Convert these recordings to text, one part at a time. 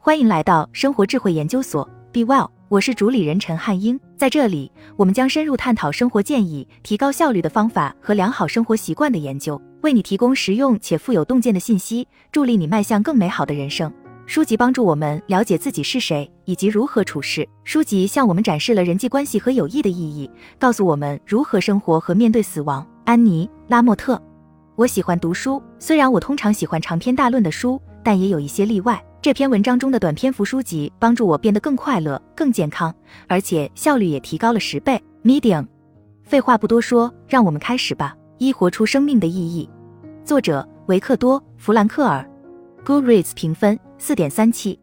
欢迎来到生活智慧研究所，Be Well，我是主理人陈汉英。在这里，我们将深入探讨生活建议、提高效率的方法和良好生活习惯的研究，为你提供实用且富有洞见的信息，助力你迈向更美好的人生。书籍帮助我们了解自己是谁以及如何处事。书籍向我们展示了人际关系和友谊的意义，告诉我们如何生活和面对死亡。安妮·拉莫特，我喜欢读书，虽然我通常喜欢长篇大论的书，但也有一些例外。这篇文章中的短篇幅书籍帮助我变得更快乐、更健康，而且效率也提高了十倍。Medium，废话不多说，让我们开始吧。一、活出生命的意义。作者维克多·弗兰克尔。Goodreads 评分四点三七。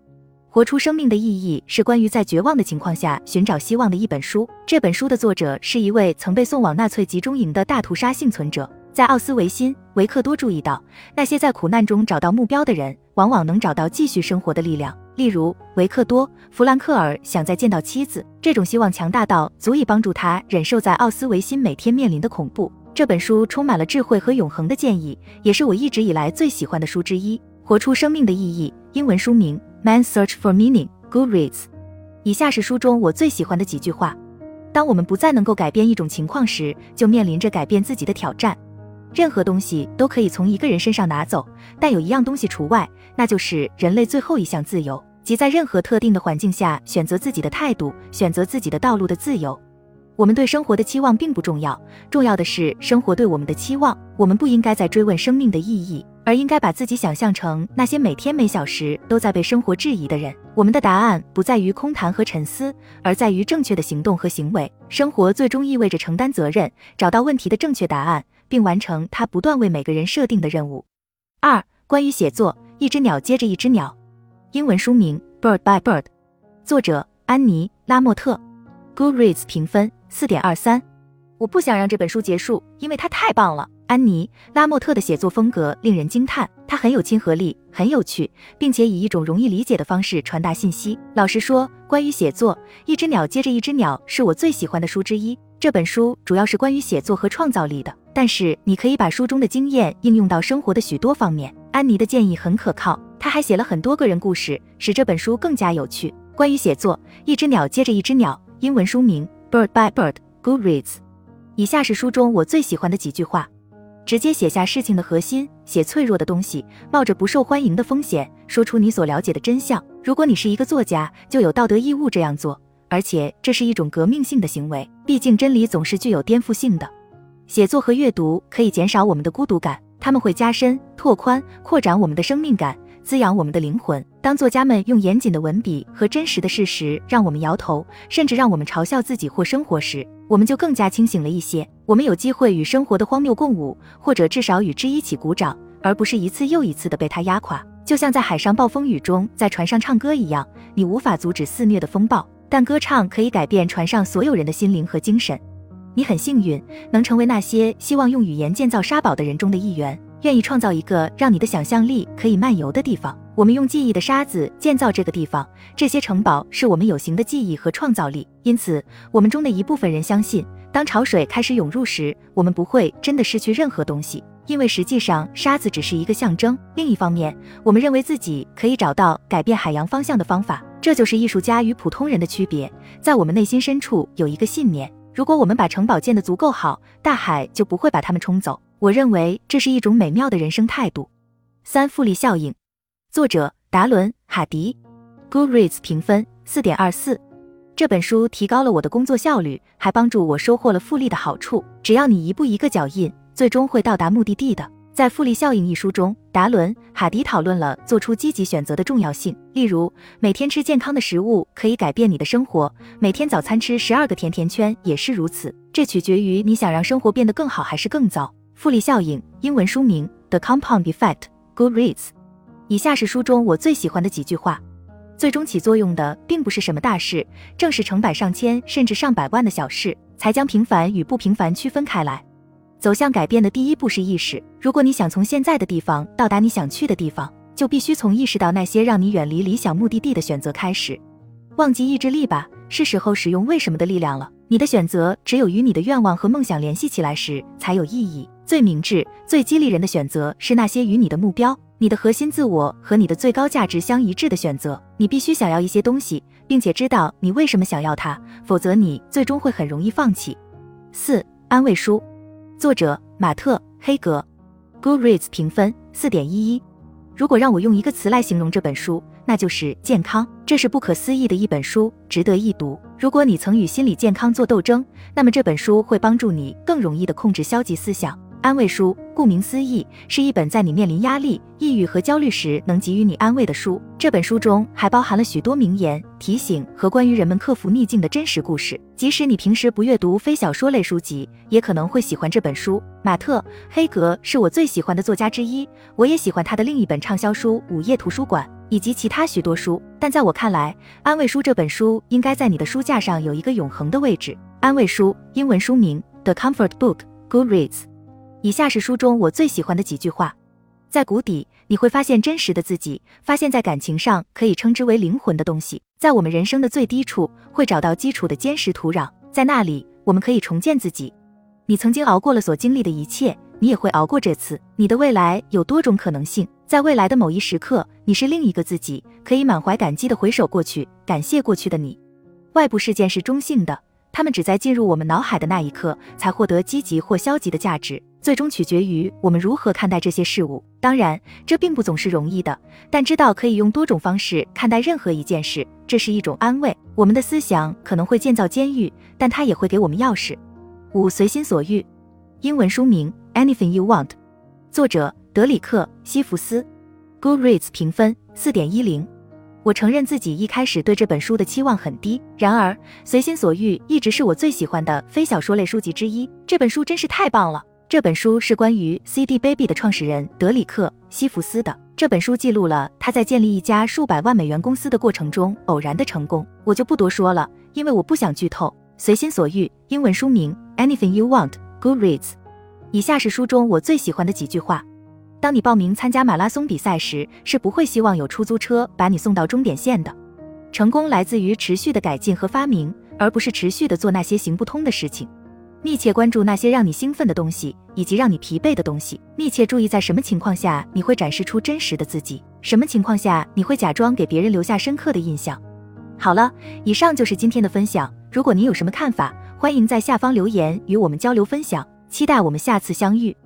活出生命的意义是关于在绝望的情况下寻找希望的一本书。这本书的作者是一位曾被送往纳粹集中营的大屠杀幸存者。在奥斯维辛，维克多注意到，那些在苦难中找到目标的人，往往能找到继续生活的力量。例如，维克多·弗兰克尔想再见到妻子，这种希望强大到足以帮助他忍受在奥斯维辛每天面临的恐怖。这本书充满了智慧和永恒的建议，也是我一直以来最喜欢的书之一。活出生命的意义，英文书名《Man's Search for Meaning》，Goodreads。以下是书中我最喜欢的几句话：当我们不再能够改变一种情况时，就面临着改变自己的挑战。任何东西都可以从一个人身上拿走，但有一样东西除外，那就是人类最后一项自由，即在任何特定的环境下选择自己的态度、选择自己的道路的自由。我们对生活的期望并不重要，重要的是生活对我们的期望。我们不应该再追问生命的意义，而应该把自己想象成那些每天每小时都在被生活质疑的人。我们的答案不在于空谈和沉思，而在于正确的行动和行为。生活最终意味着承担责任，找到问题的正确答案。并完成他不断为每个人设定的任务。二、关于写作，一只鸟接着一只鸟。英文书名《Bird by Bird》，作者安妮·拉莫特。Goodreads 评分四点二三。我不想让这本书结束，因为它太棒了。安妮·拉莫特的写作风格令人惊叹，她很有亲和力，很有趣，并且以一种容易理解的方式传达信息。老实说，关于写作，一只鸟接着一只鸟是我最喜欢的书之一。这本书主要是关于写作和创造力的。但是你可以把书中的经验应用到生活的许多方面。安妮的建议很可靠，她还写了很多个人故事，使这本书更加有趣。关于写作，一只鸟接着一只鸟，英文书名《Bird by Bird》，Goodreads。以下是书中我最喜欢的几句话：直接写下事情的核心，写脆弱的东西，冒着不受欢迎的风险，说出你所了解的真相。如果你是一个作家，就有道德义务这样做，而且这是一种革命性的行为，毕竟真理总是具有颠覆性的。写作和阅读可以减少我们的孤独感，他们会加深、拓宽、扩展我们的生命感，滋养我们的灵魂。当作家们用严谨的文笔和真实的事实让我们摇头，甚至让我们嘲笑自己或生活时，我们就更加清醒了一些。我们有机会与生活的荒谬共舞，或者至少与之一起鼓掌，而不是一次又一次的被它压垮。就像在海上暴风雨中在船上唱歌一样，你无法阻止肆虐的风暴，但歌唱可以改变船上所有人的心灵和精神。你很幸运，能成为那些希望用语言建造沙堡的人中的一员，愿意创造一个让你的想象力可以漫游的地方。我们用记忆的沙子建造这个地方，这些城堡是我们有形的记忆和创造力。因此，我们中的一部分人相信，当潮水开始涌入时，我们不会真的失去任何东西，因为实际上沙子只是一个象征。另一方面，我们认为自己可以找到改变海洋方向的方法，这就是艺术家与普通人的区别。在我们内心深处有一个信念。如果我们把城堡建得足够好，大海就不会把它们冲走。我认为这是一种美妙的人生态度。三复利效应，作者达伦·哈迪，Goodreads 评分四点二四。这本书提高了我的工作效率，还帮助我收获了复利的好处。只要你一步一个脚印，最终会到达目的地的。在《复利效应》一书中，达伦·哈迪讨论了做出积极选择的重要性。例如，每天吃健康的食物可以改变你的生活，每天早餐吃十二个甜甜圈也是如此。这取决于你想让生活变得更好还是更糟。《复利效应》英文书名《The Compound Effect》，Goodreads。以下是书中我最喜欢的几句话：最终起作用的并不是什么大事，正是成百上千甚至上百万的小事，才将平凡与不平凡区分开来。走向改变的第一步是意识。如果你想从现在的地方到达你想去的地方，就必须从意识到那些让你远离理想目的地的选择开始。忘记意志力吧，是时候使用为什么的力量了。你的选择只有与你的愿望和梦想联系起来时才有意义。最明智、最激励人的选择是那些与你的目标、你的核心自我和你的最高价值相一致的选择。你必须想要一些东西，并且知道你为什么想要它，否则你最终会很容易放弃。四、安慰书，作者马特·黑格，Goodreads 评分四点一一。如果让我用一个词来形容这本书，那就是健康。这是不可思议的一本书，值得一读。如果你曾与心理健康做斗争，那么这本书会帮助你更容易的控制消极思想。安慰书，顾名思义，是一本在你面临压力、抑郁和焦虑时能给予你安慰的书。这本书中还包含了许多名言、提醒和关于人们克服逆境的真实故事。即使你平时不阅读非小说类书籍，也可能会喜欢这本书。马特·黑格是我最喜欢的作家之一，我也喜欢他的另一本畅销书《午夜图书馆》以及其他许多书。但在我看来，安慰书这本书应该在你的书架上有一个永恒的位置。安慰书，英文书名《The Comfort Book》，Goodreads。以下是书中我最喜欢的几句话：在谷底，你会发现真实的自己；发现，在感情上可以称之为灵魂的东西；在我们人生的最低处，会找到基础的坚实土壤，在那里，我们可以重建自己。你曾经熬过了所经历的一切，你也会熬过这次。你的未来有多种可能性，在未来的某一时刻，你是另一个自己，可以满怀感激地回首过去，感谢过去的你。外部事件是中性的，他们只在进入我们脑海的那一刻，才获得积极或消极的价值。最终取决于我们如何看待这些事物。当然，这并不总是容易的，但知道可以用多种方式看待任何一件事，这是一种安慰。我们的思想可能会建造监狱，但它也会给我们钥匙。五，随心所欲。英文书名：Anything You Want，作者：德里克·西弗斯。Goodreads 评分：四点一零。我承认自己一开始对这本书的期望很低，然而《随心所欲》一直是我最喜欢的非小说类书籍之一。这本书真是太棒了。这本书是关于 CD Baby 的创始人德里克·西弗斯的。这本书记录了他在建立一家数百万美元公司的过程中偶然的成功。我就不多说了，因为我不想剧透。随心所欲，英文书名 Anything You Want，Goodreads。以下是书中我最喜欢的几句话：当你报名参加马拉松比赛时，是不会希望有出租车把你送到终点线的。成功来自于持续的改进和发明，而不是持续的做那些行不通的事情。密切关注那些让你兴奋的东西，以及让你疲惫的东西。密切注意在什么情况下你会展示出真实的自己，什么情况下你会假装给别人留下深刻的印象。好了，以上就是今天的分享。如果您有什么看法，欢迎在下方留言与我们交流分享。期待我们下次相遇。